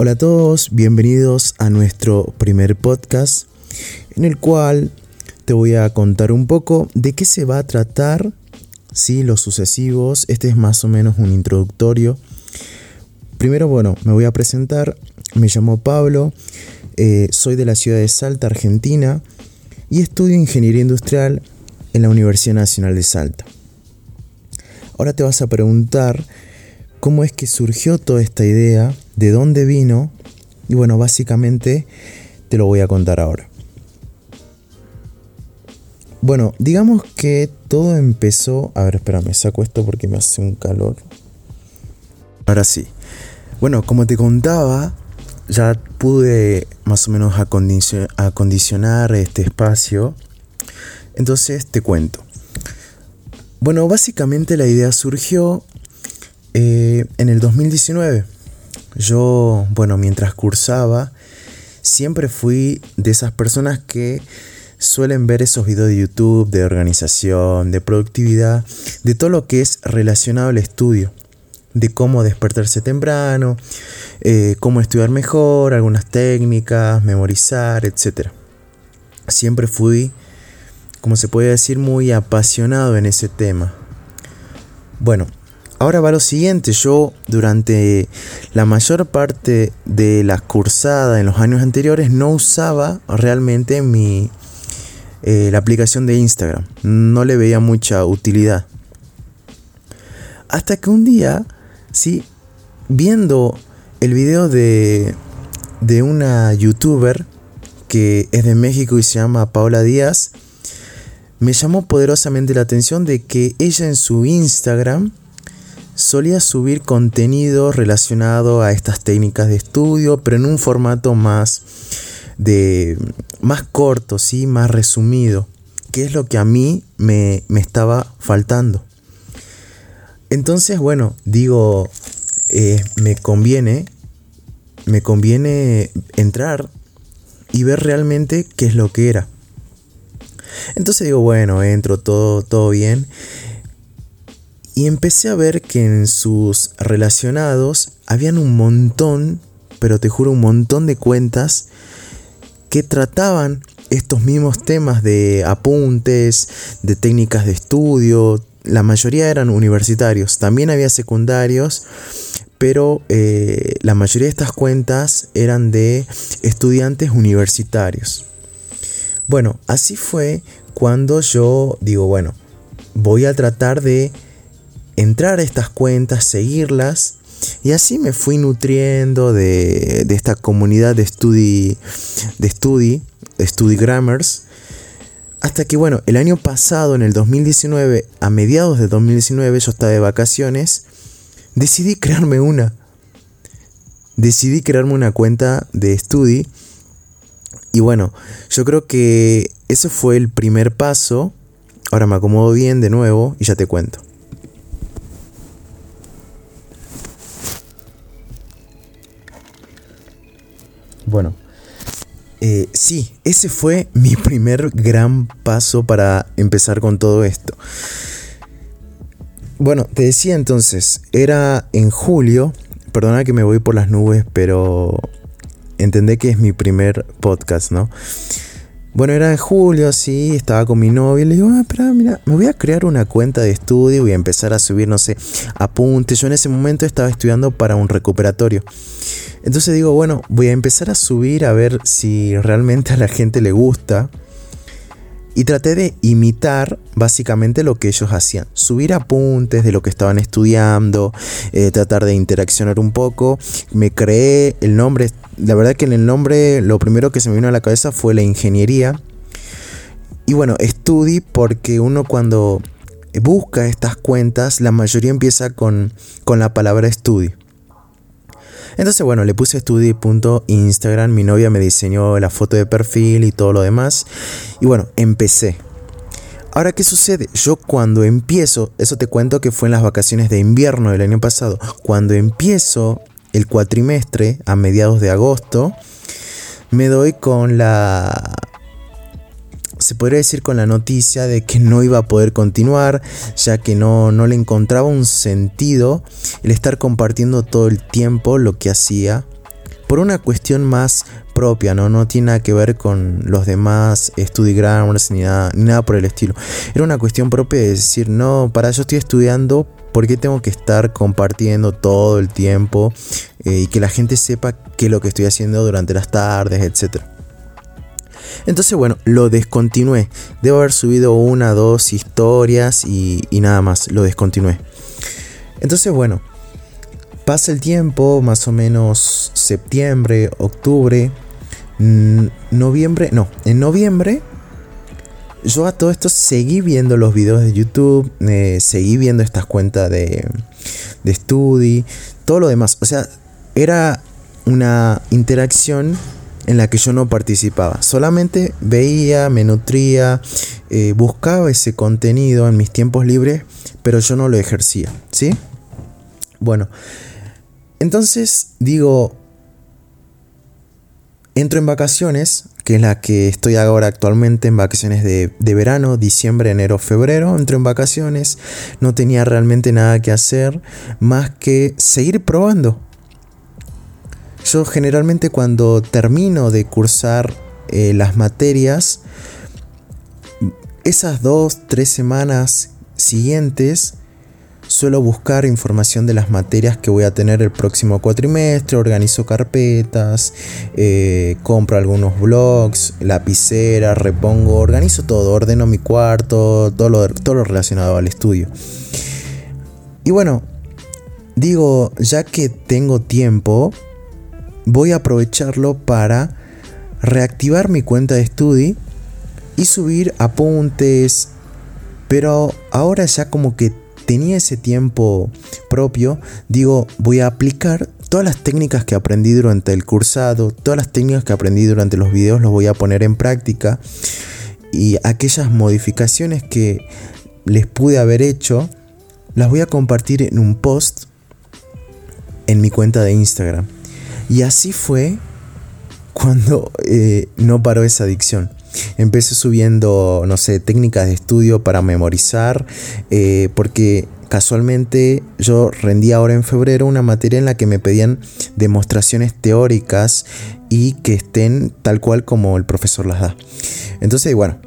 Hola a todos, bienvenidos a nuestro primer podcast en el cual te voy a contar un poco de qué se va a tratar, ¿sí? los sucesivos, este es más o menos un introductorio. Primero, bueno, me voy a presentar, me llamo Pablo, eh, soy de la ciudad de Salta, Argentina, y estudio ingeniería industrial en la Universidad Nacional de Salta. Ahora te vas a preguntar cómo es que surgió toda esta idea, de dónde vino, y bueno, básicamente te lo voy a contar ahora. Bueno, digamos que todo empezó... A ver, espera, me saco esto porque me hace un calor. Ahora sí. Bueno, como te contaba, ya pude más o menos acondicionar este espacio. Entonces te cuento. Bueno, básicamente la idea surgió eh, en el 2019, yo, bueno, mientras cursaba, siempre fui de esas personas que suelen ver esos videos de YouTube de organización, de productividad, de todo lo que es relacionado al estudio, de cómo despertarse temprano, eh, cómo estudiar mejor, algunas técnicas, memorizar, etc. Siempre fui, como se puede decir, muy apasionado en ese tema. Bueno, Ahora va lo siguiente, yo durante la mayor parte de las cursadas en los años anteriores no usaba realmente mi, eh, la aplicación de Instagram, no le veía mucha utilidad. Hasta que un día, sí, viendo el video de, de una youtuber que es de México y se llama Paola Díaz, me llamó poderosamente la atención de que ella en su Instagram solía subir contenido relacionado a estas técnicas de estudio, pero en un formato más de más corto, ¿sí? más resumido, que es lo que a mí me, estaba faltando. Entonces, bueno, digo, eh, me conviene, me conviene entrar y ver realmente qué es lo que era. Entonces digo, bueno, entro todo, todo bien. Y empecé a ver que en sus relacionados habían un montón, pero te juro un montón de cuentas que trataban estos mismos temas de apuntes, de técnicas de estudio. La mayoría eran universitarios, también había secundarios, pero eh, la mayoría de estas cuentas eran de estudiantes universitarios. Bueno, así fue cuando yo digo, bueno, voy a tratar de entrar a estas cuentas, seguirlas. Y así me fui nutriendo de, esta comunidad de study, de study, study grammars. Hasta que, bueno, el año pasado, en el 2019, a mediados de 2019, yo estaba de vacaciones, decidí crearme una. Decidí crearme una cuenta de study. Y bueno, yo creo que ese fue el primer paso. Ahora me acomodo bien de nuevo y ya te cuento. Bueno, eh, sí, ese fue mi primer gran paso para empezar con todo esto. Bueno, te decía entonces, era en julio, perdona que me voy por las nubes, pero entendé que es mi primer podcast, ¿no? Bueno, era en julio, así, estaba con mi novia y le digo, ah, espera, mira, me voy a crear una cuenta de estudio, voy a empezar a subir, no sé, apuntes. Yo en ese momento estaba estudiando para un recuperatorio. Entonces digo, bueno, voy a empezar a subir a ver si realmente a la gente le gusta. Y traté de imitar básicamente lo que ellos hacían. Subir apuntes de lo que estaban estudiando, eh, tratar de interaccionar un poco. Me creé el nombre. La verdad que en el nombre lo primero que se me vino a la cabeza fue la ingeniería. Y bueno, estudi porque uno cuando busca estas cuentas, la mayoría empieza con, con la palabra estudio. Entonces, bueno, le puse estudi.instagram, mi novia me diseñó la foto de perfil y todo lo demás. Y bueno, empecé. Ahora, ¿qué sucede? Yo cuando empiezo, eso te cuento que fue en las vacaciones de invierno del año pasado, cuando empiezo el cuatrimestre a mediados de agosto, me doy con la se podría decir con la noticia de que no iba a poder continuar, ya que no, no le encontraba un sentido el estar compartiendo todo el tiempo lo que hacía por una cuestión más propia, ¿no? No tiene nada que ver con los demás studygrammers ni nada, ni nada por el estilo. Era una cuestión propia de decir, no, para yo estoy estudiando, ¿por qué tengo que estar compartiendo todo el tiempo eh, y que la gente sepa qué es lo que estoy haciendo durante las tardes, etcétera? Entonces, bueno, lo descontinué. Debo haber subido una, dos historias y, nada más. Lo descontinué. Entonces, bueno, pasa el tiempo, más o menos septiembre, octubre, noviembre, no, en noviembre yo a todo esto seguí viendo los videos de YouTube, eh, seguí viendo estas cuentas de, de Studi, todo lo demás. O sea, era una interacción en la que yo no participaba. Solamente veía, me nutría, eh, buscaba ese contenido en mis tiempos libres, pero yo no lo ejercía, ¿sí? Bueno, entonces digo, entro en vacaciones, que es la que estoy ahora actualmente en vacaciones de, de, verano, diciembre, enero, febrero. Entro en vacaciones, no tenía realmente nada que hacer más que seguir probando. Yo generalmente cuando termino de cursar eh, las materias, esas dos, tres semanas siguientes, suelo buscar información de las materias que voy a tener el próximo cuatrimestre, organizo carpetas, eh, compro algunos blogs, lapiceras, repongo, organizo todo, ordeno mi cuarto, todo lo, todo lo relacionado al estudio. Y bueno, digo, ya que tengo tiempo, voy a aprovecharlo para reactivar mi cuenta de Studi y subir apuntes. Pero ahora ya como que tenía ese tiempo propio, digo, voy a aplicar todas las técnicas que aprendí durante el cursado, todas las técnicas que aprendí durante los videos, los voy a poner en práctica. Y aquellas modificaciones que les pude haber hecho, las voy a compartir en un post en mi cuenta de Instagram. Y así fue cuando eh, no paró esa adicción. Empecé subiendo, no sé, técnicas de estudio para memorizar, eh, porque casualmente yo rendí ahora en febrero una materia en la que me pedían demostraciones teóricas y que estén tal cual como el profesor las da. Entonces, bueno,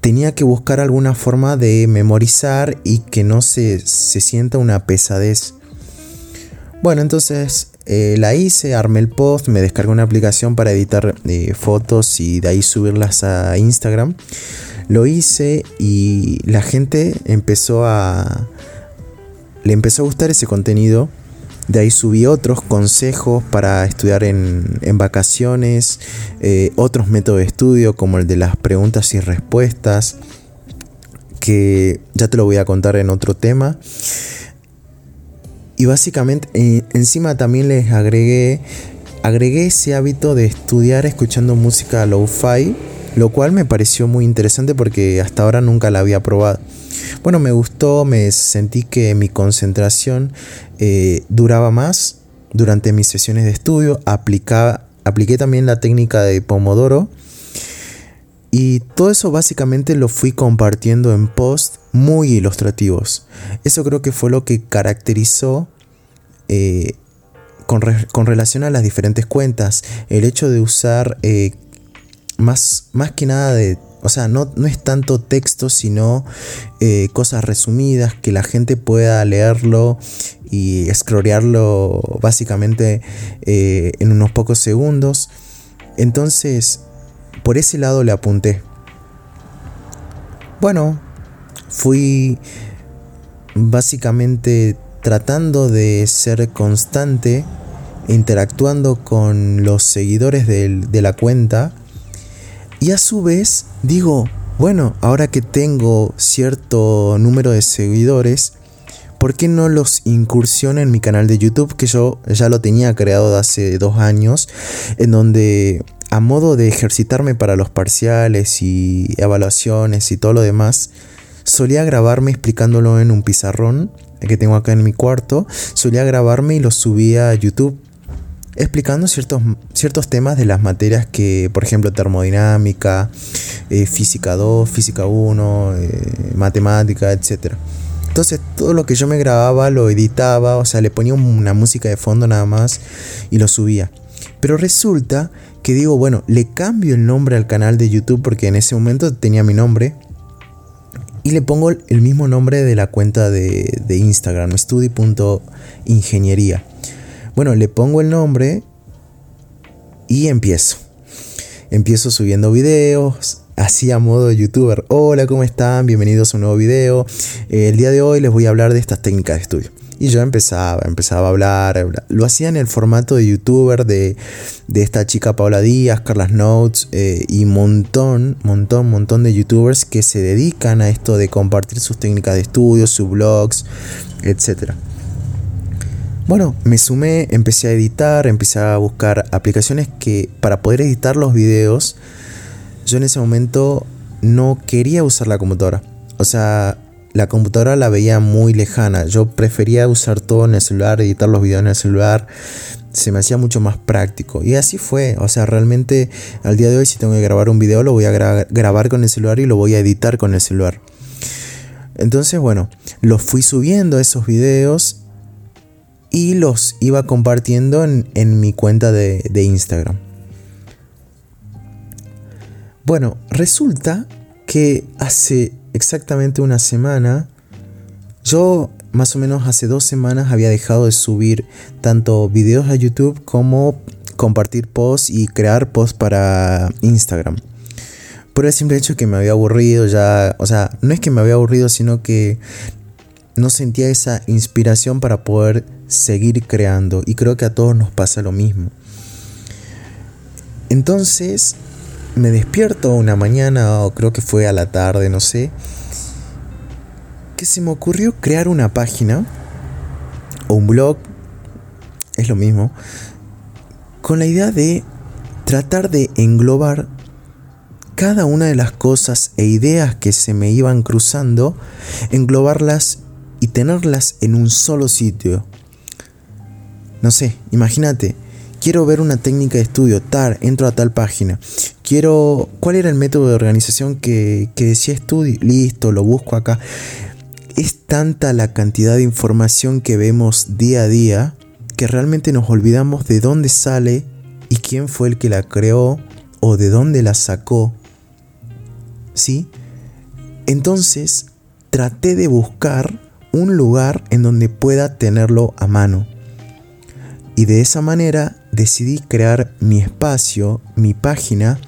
tenía que buscar alguna forma de memorizar y que no se, se sienta una pesadez. Bueno, entonces eh, la hice, armé el post, me descargué una aplicación para editar eh, fotos y de ahí subirlas a Instagram. Lo hice y la gente empezó a... Le empezó a gustar ese contenido. De ahí subí otros consejos para estudiar en, vacaciones, eh, otros métodos de estudio como el de las preguntas y respuestas, que ya te lo voy a contar en otro tema. Y básicamente eh, encima también les agregué, agregué ese hábito de estudiar escuchando música lo-fi, lo cual me pareció muy interesante porque hasta ahora nunca la había probado. Bueno, me gustó, me sentí que mi concentración eh, duraba más durante mis sesiones de estudio, aplicaba, apliqué también la técnica de Pomodoro y todo eso básicamente lo fui compartiendo en posts muy ilustrativos. Eso creo que fue lo que caracterizó eh, con, relación a las diferentes cuentas. El hecho de usar eh, más, más que nada de... O sea, no, no es tanto texto, sino eh, cosas resumidas, que la gente pueda leerlo y escrorearlo básicamente en unos pocos segundos. Entonces, por ese lado le apunté. Bueno, fui básicamente tratando de ser constante, interactuando con los seguidores de, la cuenta. Y a su vez digo, bueno, ahora que tengo cierto número de seguidores, ¿por qué no los incursiono en mi canal de YouTube que yo ya lo tenía creado hace dos años, en donde a modo de ejercitarme para los parciales y evaluaciones y todo lo demás, solía grabarme explicándolo en un pizarrón que tengo acá en mi cuarto, solía grabarme y lo subía a YouTube explicando ciertos, ciertos temas de las materias que, por ejemplo, termodinámica, eh, física 2, física 1, eh, matemática, etc. Entonces todo lo que yo me grababa lo editaba, o sea, le ponía una música de fondo nada más y lo subía. Pero resulta que digo, bueno, le cambio el nombre al canal de YouTube porque en ese momento tenía mi nombre. Y le pongo el mismo nombre de la cuenta de, de Instagram, studi.ingeniería. Bueno, le pongo el nombre y empiezo. Empiezo subiendo videos, así a modo youtuber. Hola, ¿cómo están? Bienvenidos a un nuevo video. el día de hoy les voy a hablar de estas técnicas de estudio. Y yo empezaba, empezaba a hablar, lo hacía en el formato de youtuber de, esta chica Paula Díaz, Carlas Notes eh, y montón, montón, montón de youtubers que se dedican a esto de compartir sus técnicas de estudio, sus blogs, etc. Bueno, me sumé, empecé a editar, empecé a buscar aplicaciones que para poder editar los videos, yo en ese momento no quería usar la computadora. O sea, la computadora la veía muy lejana. Yo prefería usar todo en el celular, editar los videos en el celular. Se me hacía mucho más práctico. Y así fue. O sea, realmente al día de hoy si tengo que grabar un video lo voy a grabar con el celular y lo voy a editar con el celular. Entonces, bueno, los fui subiendo esos videos y los iba compartiendo en, mi cuenta de, Instagram. Bueno, resulta que hace exactamente una semana, yo más o menos hace dos semanas había dejado de subir tanto videos a YouTube como compartir posts y crear posts para Instagram. Por el simple hecho que me había aburrido ya, o sea, no es que me había aburrido, sino que no sentía esa inspiración para poder seguir creando y creo que a todos nos pasa lo mismo. Entonces, me despierto una mañana o creo que fue a la tarde, no sé, que se me ocurrió crear una página o un blog, es lo mismo, con la idea de tratar de englobar cada una de las cosas e ideas que se me iban cruzando, englobarlas y tenerlas en un solo sitio. No sé, imagínate, quiero ver una técnica de estudio, tar, entro a tal página. Quiero, ¿cuál era el método de organización que, que decía estudio? Listo, lo busco acá. Es tanta la cantidad de información que vemos día a día que realmente nos olvidamos de dónde sale y quién fue el que la creó o de dónde la sacó. ¿Sí? Entonces, traté de buscar un lugar en donde pueda tenerlo a mano. Y de esa manera decidí crear mi espacio, mi página,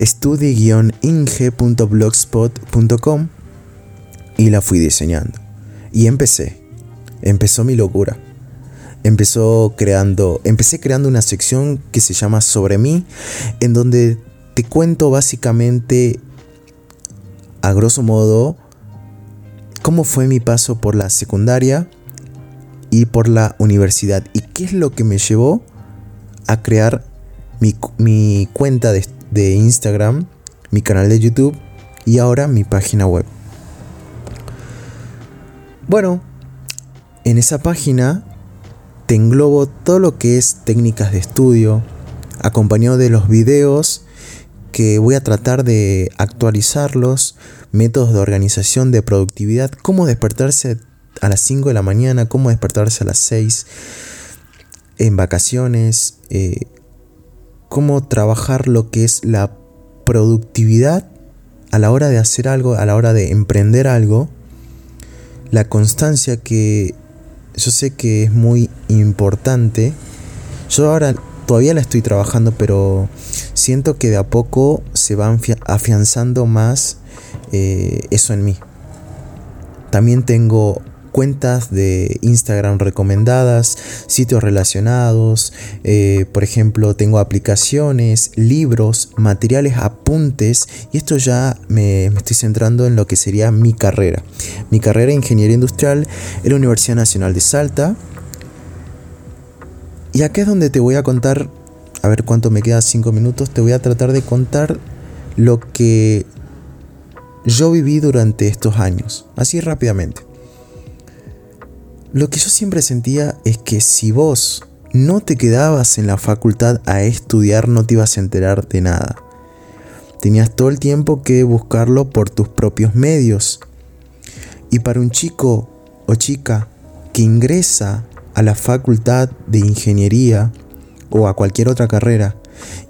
studi-inge.blogspot.com y la fui diseñando. Y empecé. Empezó mi locura. Empezó creando, empecé creando una sección que se llama Sobre mí, en donde te cuento básicamente, a grosso modo, cómo fue mi paso por la secundaria y por la universidad y qué es lo que me llevó a crear mi, cuenta de, de Instagram, mi canal de YouTube y ahora mi página web. Bueno, en esa página te englobo todo lo que es técnicas de estudio, acompañado de los videos que voy a tratar de actualizarlos, métodos de organización, de productividad, cómo despertarse a las 5 de la mañana, cómo despertarse a las 6 en vacaciones, eh, cómo trabajar lo que es la productividad a la hora de hacer algo, a la hora de emprender algo, la constancia que yo sé que es muy importante. Yo ahora todavía la estoy trabajando, pero siento que de a poco se va afianzando más eh, eso en mí. También tengo cuentas de Instagram recomendadas, sitios relacionados, eh, por ejemplo, tengo aplicaciones, libros, materiales, apuntes, y esto ya me, estoy centrando en lo que sería mi carrera. Mi carrera en Ingeniería Industrial en la Universidad Nacional de Salta. Y acá es donde te voy a contar, a ver cuánto me queda, 5 minutos, te voy a tratar de contar lo que yo viví durante estos años, así rápidamente. Lo que yo siempre sentía es que si vos no te quedabas en la facultad a estudiar no te ibas a enterar de nada. Tenías todo el tiempo que buscarlo por tus propios medios. Y para un chico o chica que ingresa a la facultad de ingeniería o a cualquier otra carrera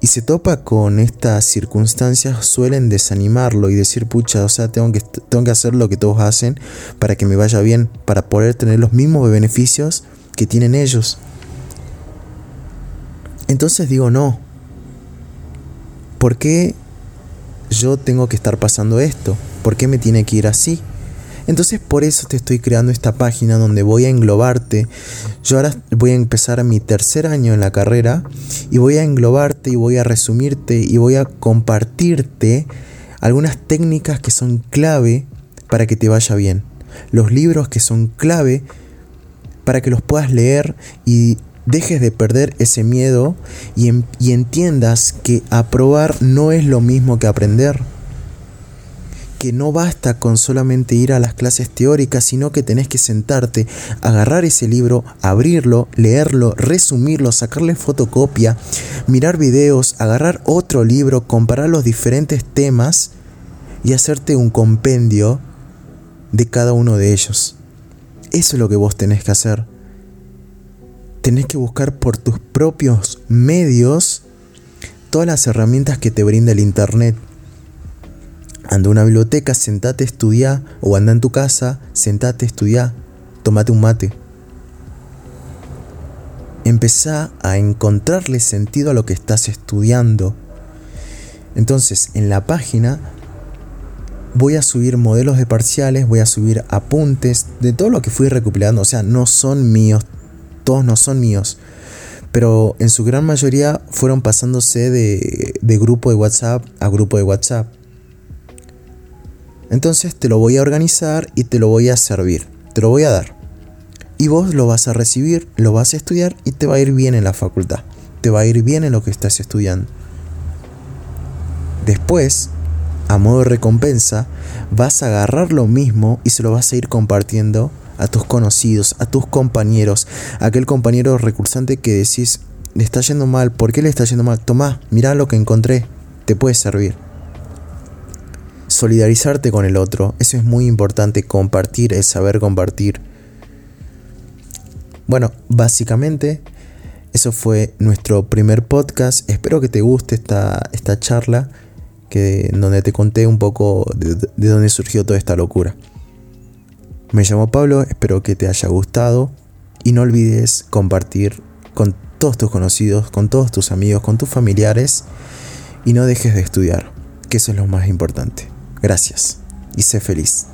y se topa con estas circunstancias suelen desanimarlo y decir, pucha, o sea, tengo que, tengo que hacer lo que todos hacen para que me vaya bien, para poder tener los mismos beneficios que tienen ellos. Entonces digo, no. ¿Por qué yo tengo que estar pasando esto? ¿Por qué me tiene que ir así? Entonces por eso te estoy creando esta página donde voy a englobarte. Yo ahora voy a empezar mi tercer año en la carrera y voy a englobarte y voy a resumirte y voy a compartirte algunas técnicas que son clave para que te vaya bien. Los libros que son clave para que los puedas leer y dejes de perder ese miedo y, y entiendas que aprobar no es lo mismo que aprender que no basta con solamente ir a las clases teóricas, sino que tenés que sentarte, agarrar ese libro, abrirlo, leerlo, resumirlo, sacarle fotocopia, mirar videos, agarrar otro libro, comparar los diferentes temas y hacerte un compendio de cada uno de ellos. Eso es lo que vos tenés que hacer. Tenés que buscar por tus propios medios todas las herramientas que te brinda el Internet Anda a una biblioteca, sentate, estudia, o anda en tu casa, sentate, estudia, tomate un mate. Empezá a encontrarle sentido a lo que estás estudiando. Entonces, en la página voy a subir modelos de parciales, voy a subir apuntes de todo lo que fui recopilando. O sea, no son míos, todos no son míos. Pero en su gran mayoría fueron pasándose de, de grupo de WhatsApp a grupo de WhatsApp. Entonces te lo voy a organizar y te lo voy a servir, te lo voy a dar. Y vos lo vas a recibir, lo vas a estudiar y te va a ir bien en la facultad. Te va a ir bien en lo que estás estudiando. Después, a modo de recompensa, vas a agarrar lo mismo y se lo vas a ir compartiendo a tus conocidos, a tus compañeros, a aquel compañero recursante que decís, le está yendo mal, ¿por qué le está yendo mal? Tomá, mira lo que encontré, te puede servir solidarizarte con el otro. Eso es muy importante, compartir, es saber compartir. Bueno, básicamente eso fue nuestro primer podcast. Espero que te guste esta, esta charla que, donde te conté un poco de, de dónde surgió toda esta locura. Me llamo Pablo, espero que te haya gustado y no olvides compartir con todos tus conocidos, con todos tus amigos, con tus familiares y no dejes de estudiar, que eso es lo más importante. Gracias y sé feliz.